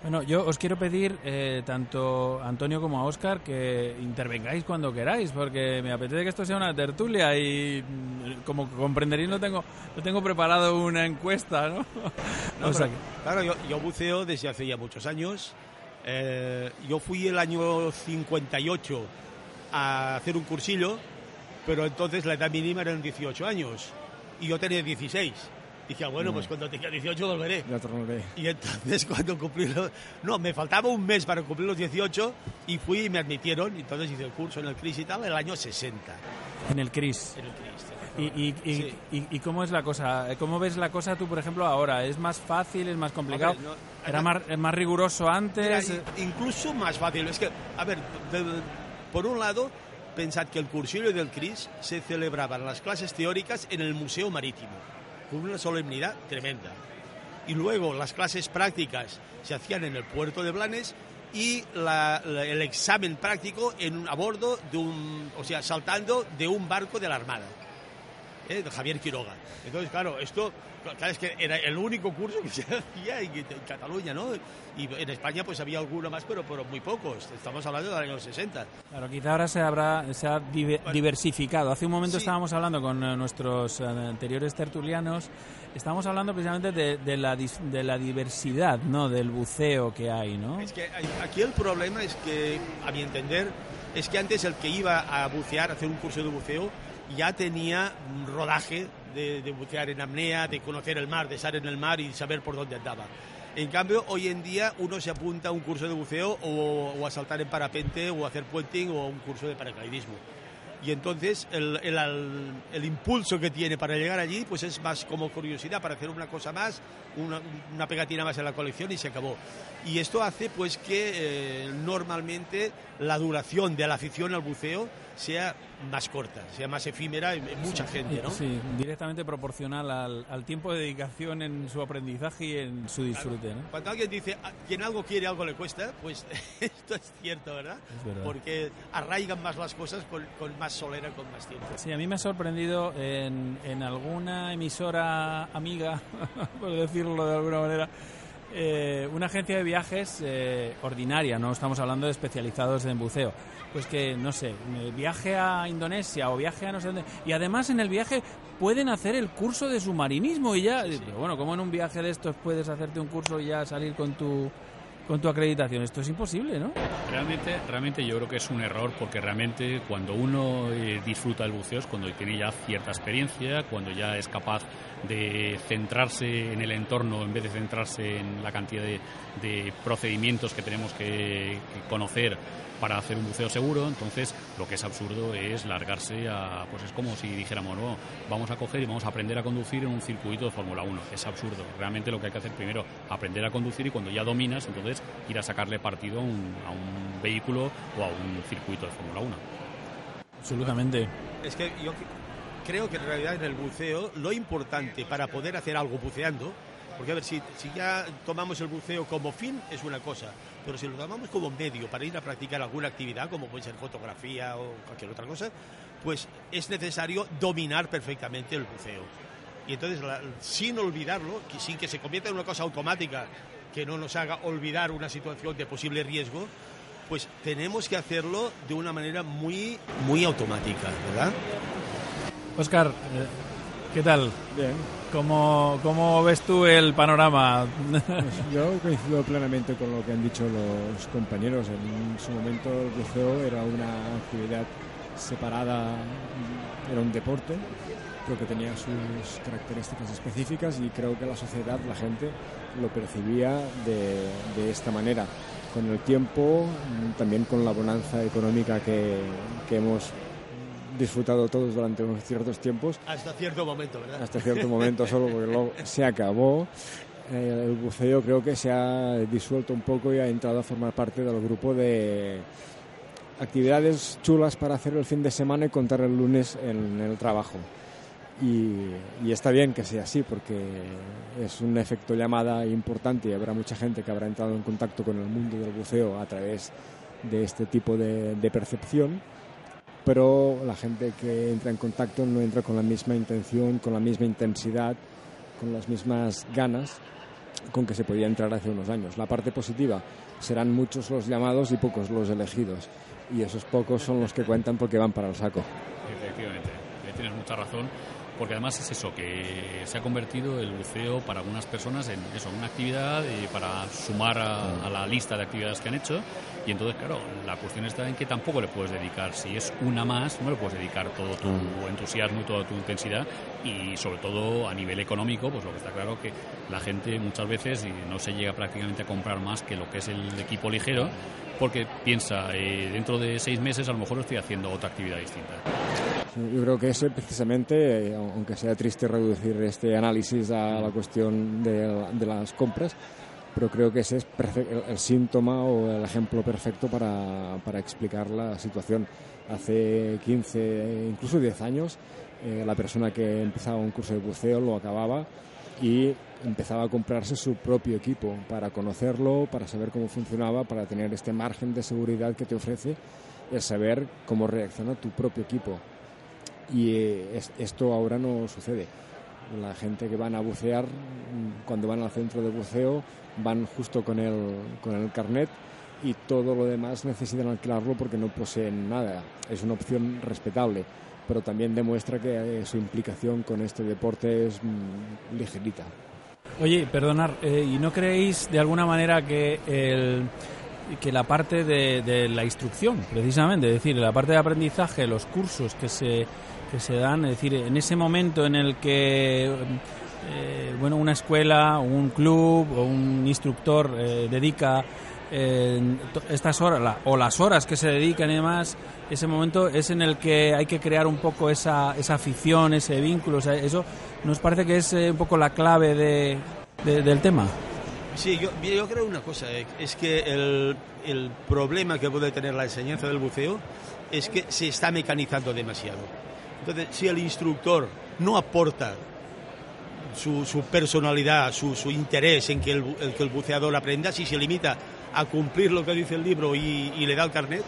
Bueno, yo os quiero pedir, eh, tanto a Antonio como a Óscar, que intervengáis cuando queráis, porque me apetece que esto sea una tertulia y, mm, como comprenderéis, no tengo, no tengo preparado una encuesta, ¿no? No, O sea pero, claro, yo, yo buceo desde hace ya muchos años. Eh, yo fui el año 58 a hacer un cursillo, pero entonces la edad mínima eran 18 años y yo tenía 16. Dije, ah, bueno, No. pues cuando tenga 18 volveré. Ya tornaré. Y entonces cuando cumplí los... No, me faltaba un mes para cumplir los 18 y fui y me admitieron. Y entonces hice el curso en el CRIS y tal, el año 60. En el CRIS. En el CRIS. ¿Y, y, y, Sí. y- y cómo es la cosa? ¿Cómo ves la cosa tú, por ejemplo, ahora? ¿Es más fácil? ¿Es más complicado? No, ¿Era más, es más riguroso antes? incluso más fácil. Es que, a ver, de- de- por un lado, pensad que el cursillo del CRIS se celebraban las clases teóricas en el Museo Marítimo, con una solemnidad tremenda. Y luego las clases prácticas se hacían en el puerto de Blanes y el examen práctico en a bordo de un, o sea, saltando de un barco de la Armada. ¿Eh? de Javier Quiroga. Entonces, claro, esto claro, es que era el único curso que se hacía en, en Cataluña, ¿no? Y en España pues había alguno más, pero, pero muy pocos. Estamos hablando del año 60. Claro, quizá ahora se habrá se ha dive- diversificado. Hace un momento Sí. estábamos hablando con eh, nuestros eh, anteriores tertulianos, estábamos hablando precisamente de, de la, de la diversidad, ¿no? Del buceo que hay, ¿no? Es que aquí el problema es que, a mi entender, es que antes el que iba a bucear, a hacer un curso de buceo, ya tenía un rodaje de, bucear en apnea, de conocer el mar, de estar en el mar y saber por dónde andaba. En cambio, hoy en día uno se apunta a un curso de buceo o, a saltar en parapente o a hacer puenting o a un curso de paracaidismo. Y entonces el- el- el impulso que tiene para llegar allí pues es más como curiosidad para hacer una cosa más, una, una pegatina más en la colección y se acabó. Y esto hace pues que eh, normalmente la duración de la afición al buceo sea más corta, sea más efímera en, en mucha gente, ¿no? Sí, directamente proporcional al, al tiempo de dedicación en su aprendizaje y en su disfrute, ¿no? Cuando alguien dice, "Ah, quien algo quiere, algo le cuesta, pues esto es cierto, ¿verdad? Es verdad. Porque arraigan más las cosas con, con más solera, con más tiempo. Sí, a mí me ha sorprendido en, en alguna emisora amiga, por decirlo de alguna manera, eh, una agencia de viajes eh, ordinaria, no estamos hablando de especializados en buceo. Pues que, no sé, viaje a Indonesia o viaje a no sé dónde. Y además en el viaje pueden hacer el curso de submarinismo y ya. Pero bueno, como en un viaje de estos puedes hacerte un curso y ya salir con tu, con tu acreditación? Esto es imposible, ¿no? Realmente, realmente yo creo que es un error porque realmente cuando uno eh, disfruta del buceo es cuando tiene ya cierta experiencia, cuando ya es capaz de centrarse en el entorno en vez de centrarse en la cantidad de, procedimientos que tenemos que, que conocer para hacer un buceo seguro. Entonces, lo que es absurdo es largarse a, pues es como si dijéramos, no, vamos a coger y vamos a aprender a conducir en un circuito de Fórmula 1. Es absurdo. Realmente lo que hay que hacer primero, aprender a conducir y cuando ya dominas, entonces ir a sacarle partido a un, a un vehículo o a un circuito de Fórmula 1. Absolutamente. Es que yo creo que en realidad en el buceo lo importante para poder hacer algo buceando, porque a ver, si, si ya tomamos el buceo como fin es una cosa, pero si lo tomamos como medio para ir a practicar alguna actividad, como puede ser fotografía o cualquier otra cosa, pues es necesario dominar perfectamente el buceo. Y entonces, la- sin olvidarlo, que sin que se convierta en una cosa automática que no nos haga olvidar una situación de posible riesgo, pues tenemos que hacerlo de una manera muy, muy automática, ¿verdad? Oscar, eh, ¿qué tal? Bien. ¿Cómo, ¿Cómo ves tú el panorama? Pues yo coincido plenamente con lo que han dicho los compañeros. En su momento el buceo era una actividad separada, era un deporte, pero que tenía sus características específicas y creo que la sociedad, la gente, lo percibía de, de esta manera. Con el tiempo, también con la bonanza económica que, que hemos disfrutado todos durante unos ciertos tiempos, Hasta cierto momento, ¿verdad? hasta cierto momento solo porque luego se acabó. Eh, el buceo creo que se ha disuelto un poco y ha entrado a formar parte del grupo de actividades chulas para hacer el fin de semana y contar el lunes en el trabajo. Y, y está bien que sea así porque es un efecto llamada importante y habrá mucha gente que habrá entrado en contacto con el mundo del buceo a través de este tipo de, de percepción pero la gente que entra en contacto no entra con la misma intención, con la misma intensidad, con las mismas ganas con que se podía entrar hace unos años. La parte positiva serán muchos los llamados y pocos los elegidos. Y esos pocos son los que cuentan porque van para el saco. Efectivamente, eh, tienes mucha razón. Porque además es eso, que se ha convertido el buceo para algunas personas en eso, una actividad eh, para sumar a, a la lista de actividades que han hecho. Y entonces, claro, la cuestión está en que tampoco le puedes dedicar, si es una más, no le puedes dedicar todo tu entusiasmo y toda tu intensidad. Y sobre todo a nivel económico, pues lo que está claro que la gente muchas veces no se llega prácticamente a comprar más que lo que es el equipo ligero porque piensa, eh, dentro de seis meses a lo mejor estoy haciendo otra actividad distinta. Yo creo que ese precisamente, eh, aunque sea triste reducir este análisis a la cuestión de, de las compras, pero creo que ese es el, el síntoma o el ejemplo perfecto para, para explicar la situación. Hace 15, eh, incluso 10 años, eh, la persona que empezaba un curso de buceo lo acababa y empezaba a comprarse su propio equipo para conocerlo, para saber cómo funcionaba, para tener este margen de seguridad que te ofrece el saber cómo reacciona tu propio equipo. Y eh, es- esto ahora no sucede. La gente que van a bucear, cuando van al centro de buceo, van justo con el, con el carnet y todo lo demás necesitan alquilarlo porque no poseen nada. Es una opción respetable, pero también demuestra que eh, su implicación con este deporte es mm, ligerita. Oye, perdonar, eh, ¿y no creéis de alguna manera que el que la parte de, de la instrucción, precisamente, es decir, la parte de aprendizaje, los cursos que se, que se dan, es decir, en ese momento en el que eh, bueno, una escuela, un club o un instructor eh, dedica estas horas la- o las horas que se dedican y demás, ese momento es en el que hay que crear un poco esa, esa afición, ese vínculo, o sea, eso nos parece que es eh, un poco la clave de, de- del tema. Sí, yo, yo creo una cosa, eh, es que el, el problema que puede tener la enseñanza del buceo es que se está mecanizando demasiado. Entonces, si el instructor no aporta su, su personalidad, su, su interés en que el, el que el buceador aprenda, si se limita a cumplir lo que dice el libro y, y le da el carnet,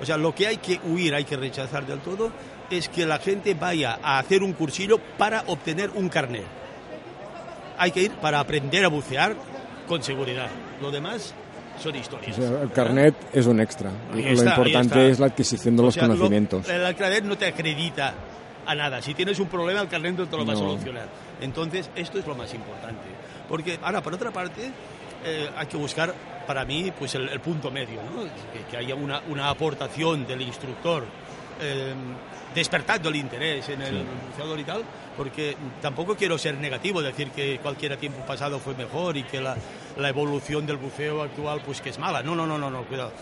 o sea, lo que hay que huir, hay que rechazar del todo, es que la gente vaya a hacer un cursillo para obtener un carnet. Hay que ir para aprender a bucear con seguridad. Lo demás son O historias. sea, el carnet es un extra. Lo importante es la adquisición de O los sea, lo- conocimientos. el carnet no te acredita a nada. Si tienes un problema, el carnet no te lo va a solucionar. Entonces, esto es lo más importante. Porque, ahora, por otra parte, eh, hay que buscar, para mí, pues el, el punto medio, ¿no? que, que haya una, una aportación del instructor. eh, despertando el interés en el Sí. buceador y tal, porque tampoco quiero ser negativo, decir que cualquier tiempo pasado fue mejor y que la, la evolución del buceo actual pues que es mala. No, no, no, no, no, cuidado.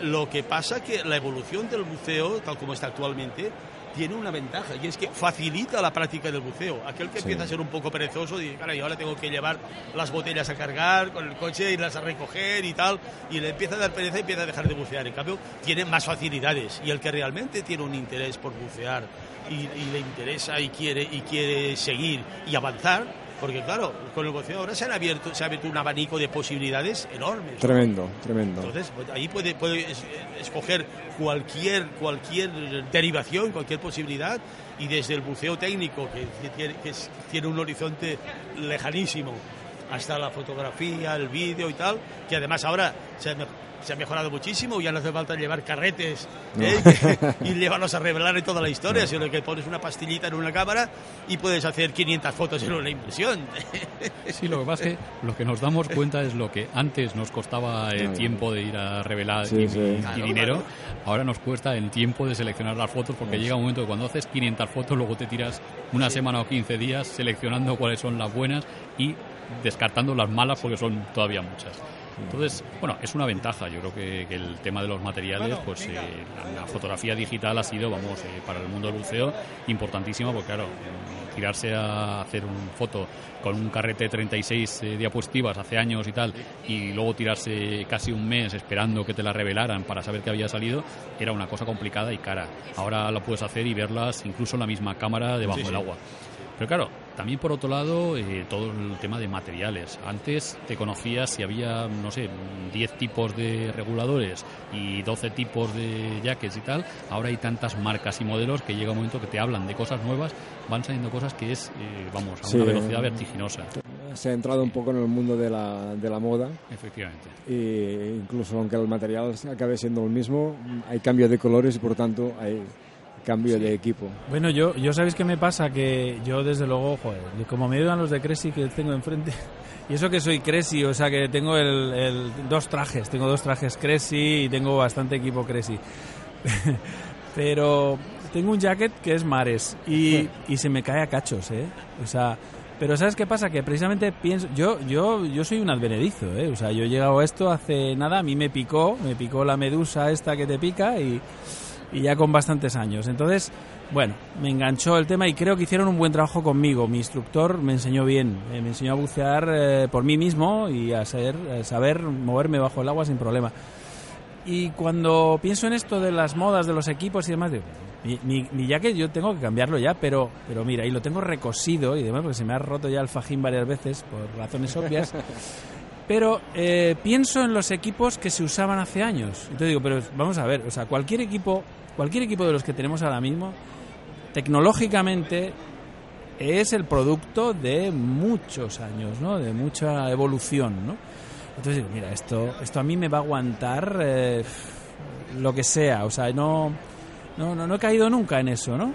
Lo que pasa que la evolución del buceo, tal como está actualmente, tiene una ventaja y es que facilita la práctica del buceo. Aquel que Sí. empieza a ser un poco perezoso dice, caray, ahora tengo que llevar las botellas a cargar con el coche, irlas a recoger y tal, y le empieza a dar pereza y empieza a dejar de bucear. En cambio, tiene más facilidades y el que realmente tiene un interés por bucear y, y le interesa y quiere y quiere seguir y avanzar, porque claro, con el buceo ahora se han abierto, se ha abierto un abanico de posibilidades enormes. ¿no? Tremendo, tremendo. Entonces, pues, ahí puede, puede es- escoger cualquier, cualquier derivación, cualquier posibilidad, y desde el buceo técnico, que, que tiene, que tiene un horizonte lejanísimo, hasta la fotografía, el vídeo y tal, que además ahora se ha, me- se ha mejorado muchísimo, ya no hace falta llevar carretes ¿eh? y llevarlos a revelar en toda la historia, sino que pones una pastillita en una cámara y puedes hacer 500 fotos en una impresión. Sí, lo que pasa es que lo que nos damos cuenta es lo que antes nos costaba el Claro. tiempo de ir a revelar Sí, y, sí. y Claro, dinero, claro. ahora nos cuesta el tiempo de seleccionar las fotos porque llega un momento que cuando haces 500 fotos luego te tiras una semana o 15 días seleccionando cuáles son las buenas y descartando las malas porque son todavía muchas. Entonces, bueno, es una ventaja. Yo creo que, que el tema de los materiales, pues eh, la, la fotografía digital ha sido, vamos, eh, para el mundo del buceo importantísima porque, claro, eh, tirarse a hacer una foto con un carrete de 36 eh, diapositivas hace años y tal, y luego tirarse casi un mes esperando que te la revelaran para saber que había salido, era una cosa complicada y cara. Ahora la puedes hacer y verlas incluso en la misma cámara debajo Sí, sí. del agua. Pero claro, también por otro lado, eh, todo el tema de materiales. Antes te conocías si había, no sé, 10 tipos de reguladores y 12 tipos de jackets y tal. Ahora hay tantas marcas y modelos que llega un momento que te hablan de cosas nuevas, van saliendo cosas que es, eh, vamos, a Sí, una velocidad vertiginosa. Se ha entrado un poco en el mundo de la, de la moda. Efectivamente. E incluso aunque el material acabe siendo el mismo, hay cambio de colores y por tanto hay cambio de equipo. Bueno, yo, yo sabéis qué me pasa, que yo desde luego, joder, como me ayudan los de Cresi que tengo enfrente, y eso que soy Cresi, o sea que tengo el, el- dos trajes, tengo dos trajes Cresi y tengo bastante equipo Cresi. Pero tengo un jacket que es Mares y, y se me cae a cachos, ¿eh? O sea, pero ¿sabes qué pasa? Que precisamente pienso, yo, yo, yo soy un advenedizo, ¿eh? O sea, yo he llegado a esto hace nada, a mí me picó, me picó la medusa esta que te pica y, y ya con bastantes años. Entonces, bueno, me enganchó el tema y creo que hicieron un buen trabajo conmigo. Mi instructor me enseñó bien, eh, me enseñó a bucear eh, por mí mismo y a a saber moverme bajo el agua sin problema. Y cuando pienso en esto de las modas de los equipos y demás, digo, mi, mi, mi jacket yo tengo que cambiarlo ya, pero, pero mira, y lo tengo recosido y demás, porque se me ha roto ya el fajín varias veces por razones obvias. Pero eh, pienso en los equipos que se usaban hace años. Entonces digo, pero vamos a ver, o sea, cualquier equipo, cualquier equipo de los que tenemos ahora mismo, tecnológicamente es el producto de muchos años, ¿no? De mucha evolución, ¿no? Entonces mira, esto, esto a mí me va a aguantar eh, lo que sea, o sea, no, no, no, no he caído nunca en eso, ¿no?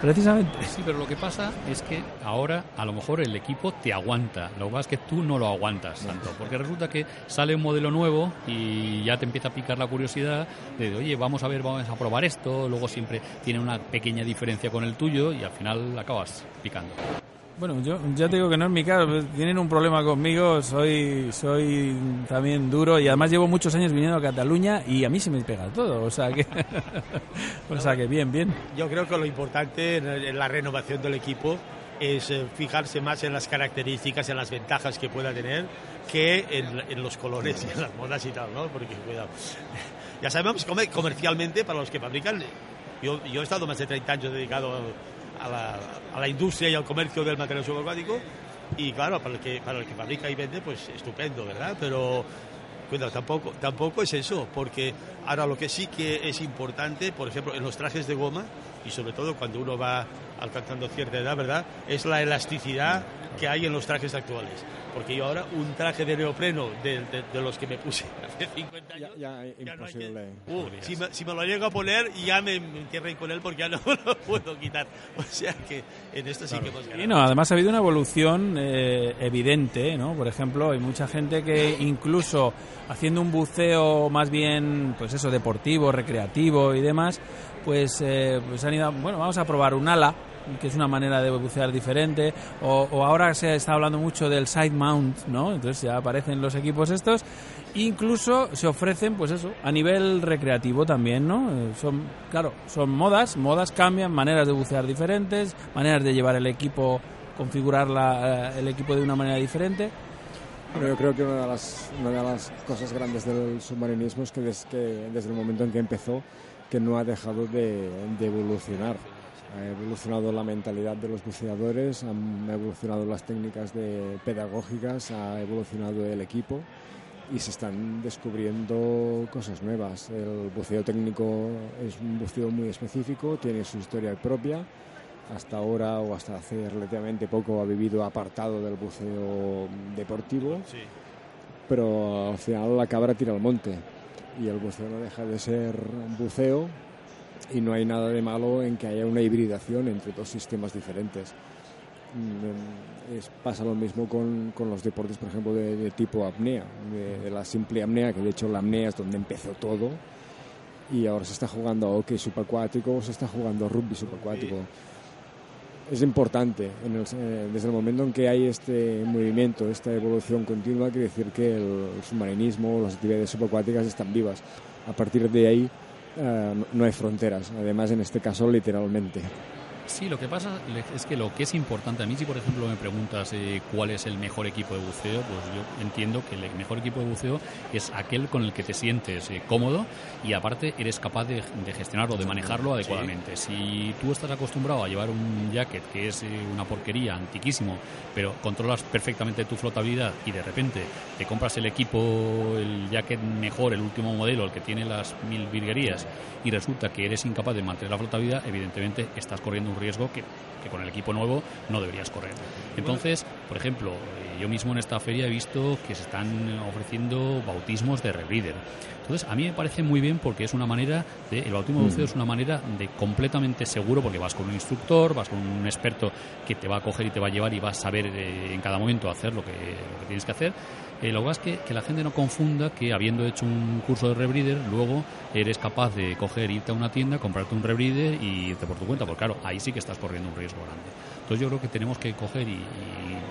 Precisamente. Sí, pero lo que pasa es que ahora a lo mejor el equipo te aguanta. Lo que pasa es que tú no lo aguantas tanto. Porque resulta que sale un modelo nuevo y ya te empieza a picar la curiosidad de, oye, vamos a ver, vamos a probar esto. Luego siempre tiene una pequeña diferencia con el tuyo y al final acabas picando. Bueno, yo ya te digo que no es mi caso. Tienen un problema conmigo, soy soy también duro y además llevo muchos años viniendo a Cataluña y a mí se me pega todo. O sea que, o sea que bien, bien. Yo creo que lo importante en la renovación del equipo es eh, fijarse más en las características, en las ventajas que pueda tener, que en, en los colores y en las modas y tal, ¿no? Porque, cuidado. Ya sabemos comer comercialmente, para los que fabrican, yo, yo he estado más de 30 años dedicado a la, industria y al comercio del material subacuático, y claro, para el, que, para el que fabrica y vende, pues estupendo, ¿verdad? Pero Cuidado, tampoco, tampoco es eso, porque ahora lo que sí que es importante, por ejemplo, en los trajes de goma, y sobre todo cuando uno va alcanzando cierta edad, ¿verdad? Es la elasticidad que hay en los trajes actuales. Porque yo ahora un traje de neopreno de, de- de los que me puse hace 50 años... Ya, imposible. Uh, si, me, si me lo llego a poner, ya me, entierren con él porque ya no lo puedo quitar. O sea que en esto sí que hemos ganado. Y no, además ha habido una evolución eh, evidente, ¿no? Por ejemplo, hay mucha gente que incluso haciendo un buceo más bien, pues eso, deportivo, recreativo y demás, pues, eh, pues han ido, bueno, vamos a probar un ala, que es una manera de bucear diferente, o, o ahora se está hablando mucho del side mount, ¿no? Entonces ya aparecen los equipos estos, incluso se ofrecen, pues eso, a nivel recreativo también, ¿no? Eh, Son, claro, son modas, modas cambian, maneras de bucear diferentes, maneras de llevar el equipo, configurar la, eh, el equipo de una manera diferente. Bueno, yo creo que una de las, una de las cosas grandes del submarinismo es que, que desde el momento en que empezó, que no ha dejado de, de evolucionar. Ha evolucionado la mentalidad de los buceadores, han evolucionado las técnicas de pedagógicas, ha evolucionado el equipo y se están descubriendo cosas nuevas. El buceo técnico es un buceo muy específico, tiene su historia propia. Hasta ahora o hasta hace relativamente poco ha vivido apartado del buceo deportivo, pero al final la cabra tira al monte y el buceo no deja de ser buceo y no hay nada de malo en que haya una hibridación entre dos sistemas diferentes. Mm, es- pasa lo mismo con, con los deportes, por ejemplo, de, de tipo apnea, de, de la simple apnea, que de hecho la apnea es donde empezó todo, y ahora se está jugando a hockey subacuático, se está jugando a rugby subacuático. Es importante, en el- eh, desde el momento en que hay este movimiento, esta evolución continua, quiere decir que el, submarinismo, las actividades subacuáticas están vivas. A partir de ahí no- no hay fronteras, además en este caso literalmente. Sí, lo que pasa es que lo que es importante a mí, si por ejemplo me preguntas eh, cuál es el mejor equipo de buceo, pues yo entiendo que el mejor equipo de buceo es aquel con el que te sientes eh, cómodo y aparte eres capaz de, de gestionarlo, de manejarlo adecuadamente. Si tú estás acostumbrado a llevar un jacket que es eh, una porquería, antiquísimo, pero controlas perfectamente tu flotabilidad y de repente te compras el equipo, el jacket mejor, el último modelo, el que tiene las mil virguerías y resulta que eres incapaz de mantener la flotabilidad, evidentemente estás corriendo un un riesgo que, que con el equipo nuevo no deberías correr. Entonces, por ejemplo, eh, yo mismo en esta feria he visto que se están ofreciendo bautismos de rebreeder. Entonces, a mí me parece muy bien porque es una manera de, el bautismo de buceo es una manera de completamente seguro porque vas con un instructor, vas con un experto que te va a coger y te va a llevar y vas a saber eh, en cada momento hacer lo que, lo que tienes que hacer. Eh, lo que que, la gente no confunda que habiendo hecho un curso de rebreeder, luego eres capaz de coger, irte a una tienda, comprarte un rebreeder y irte por tu cuenta, porque claro, ahí sí que estás corriendo un riesgo grande. Entonces yo creo que tenemos que coger y,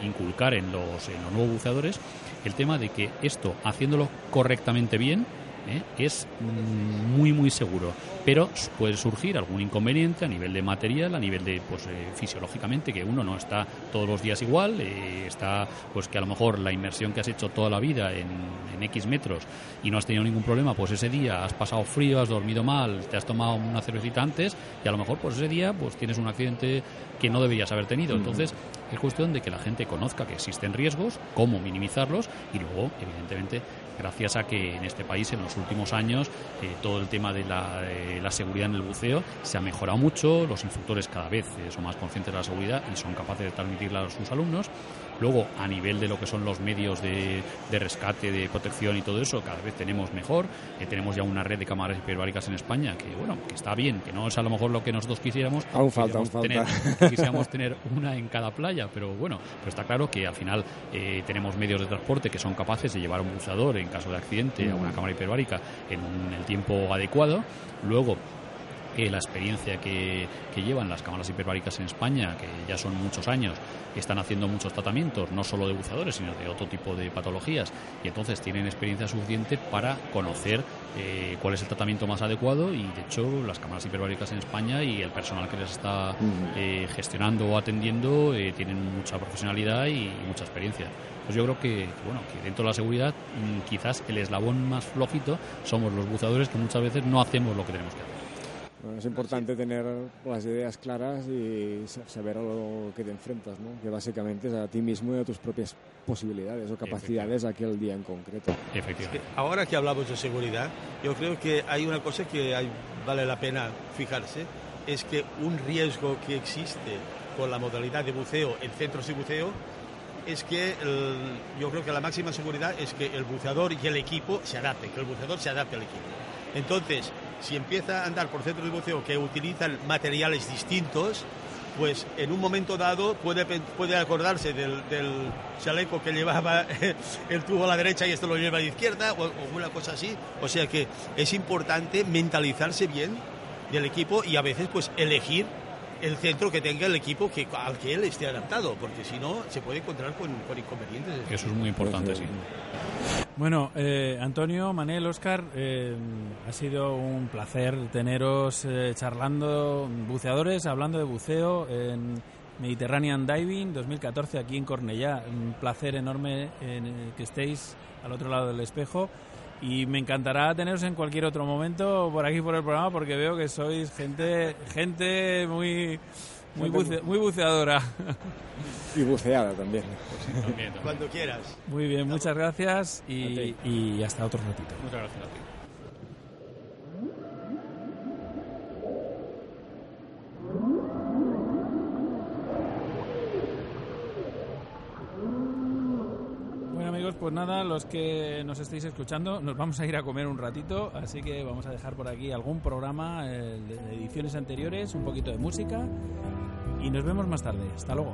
y inculcar en los, en los nuevos buceadores el tema de que esto, haciéndolo correctamente bien, ¿eh? es mm, muy muy seguro pero puede surgir algún inconveniente a nivel de material a nivel de pues eh, fisiológicamente que uno no está todos los días igual eh, está pues que a lo mejor la inmersión que has hecho toda la vida en, en x metros y no has tenido ningún problema pues ese día has pasado frío has dormido mal te has tomado una cervecita antes y a lo mejor pues ese día pues tienes un accidente que no deberías haber tenido Ujú. entonces es cuestión de que la gente conozca que existen riesgos, cómo minimizarlos y luego, evidentemente, gracias a que en este país en los últimos años eh, todo el tema de la, eh, la seguridad en el buceo se ha mejorado mucho, los instructores cada vez eh, son más conscientes de la seguridad y son capaces de transmitirla a sus alumnos. Luego, a nivel de lo que son los medios de, de rescate, de protección y todo eso, cada vez tenemos mejor. Eh, tenemos ya una red de cámaras hiperbáricas en España que, bueno, que está bien, que no es a lo mejor lo que nosotros quisiéramos. Aún falta, Quisiéramos aún falta. tener- que quisiéramos tener una en cada playa, pero bueno, pero está claro que al final eh, tenemos medios de transporte que son capaces de llevar a un buceador en caso de accidente a una cámara hiperbárica en el tiempo adecuado. Luego, eh, la experiencia que, que llevan las cámaras hiperbáricas en España, que ya son muchos años, están haciendo muchos tratamientos, no solo de buceadores, sino de otro tipo de patologías, y entonces tienen experiencia suficiente para conocer eh, cuál es el tratamiento más adecuado y, de hecho, las cámaras hiperbáricas en España y el personal que les está eh, gestionando o atendiendo eh, tienen mucha profesionalidad y, mucha experiencia. Pues yo creo que, que, bueno, que dentro de la seguridad mm, quizás el eslabón más flojito somos los buceadores que muchas veces no hacemos lo que tenemos que hacer. Bueno, es importante tener las ideas claras y sa- saber a lo que te enfrentas, ¿no? que básicamente es a ti mismo y a tus propias posibilidades o capacidades aquel día en concreto. Efectivamente. Ahora que hablamos de seguridad, yo creo que hay una cosa que hay- vale la pena fijarse, es que un riesgo que existe con la modalidad de buceo en centros de buceo es que el- yo creo que la máxima seguridad es que el buceador y el equipo se adapten, que el buceador se adapte al equipo. Entonces, si empieza a andar por centros de buceo que utilizan materiales distintos, pues en un momento dado puede, puede acordarse del, del chaleco que llevaba el tubo a la derecha y esto lo lleva a la izquierda o, o una cosa así. O sea que es importante mentalizarse bien del equipo y a veces pues elegir el centro que tenga el equipo que, al que él esté adaptado, porque si no se puede encontrar con, con inconvenientes. Eso es muy importante, sí. Bueno, eh, Antonio, Manel, Oscar, eh, ha sido un placer teneros eh, charlando, buceadores, hablando de buceo en Mediterranean Diving 2014 aquí en Cornellá. Un placer enorme en, eh, que estéis al otro lado del espejo. Y me encantará teneros en cualquier otro momento por aquí por el programa porque veo que sois gente gente muy muy, buce- muy buceadora. Y buceada también. Cuando quieras. Muy bien, muchas gracias y, y hasta otro ratito. Muchas gracias a ti. Bueno pues nada, los que nos estéis escuchando, nos vamos a ir a comer un ratito, así que vamos a dejar por aquí algún programa eh, de ediciones anteriores, un poquito de música y nos vemos más tarde. Hasta luego.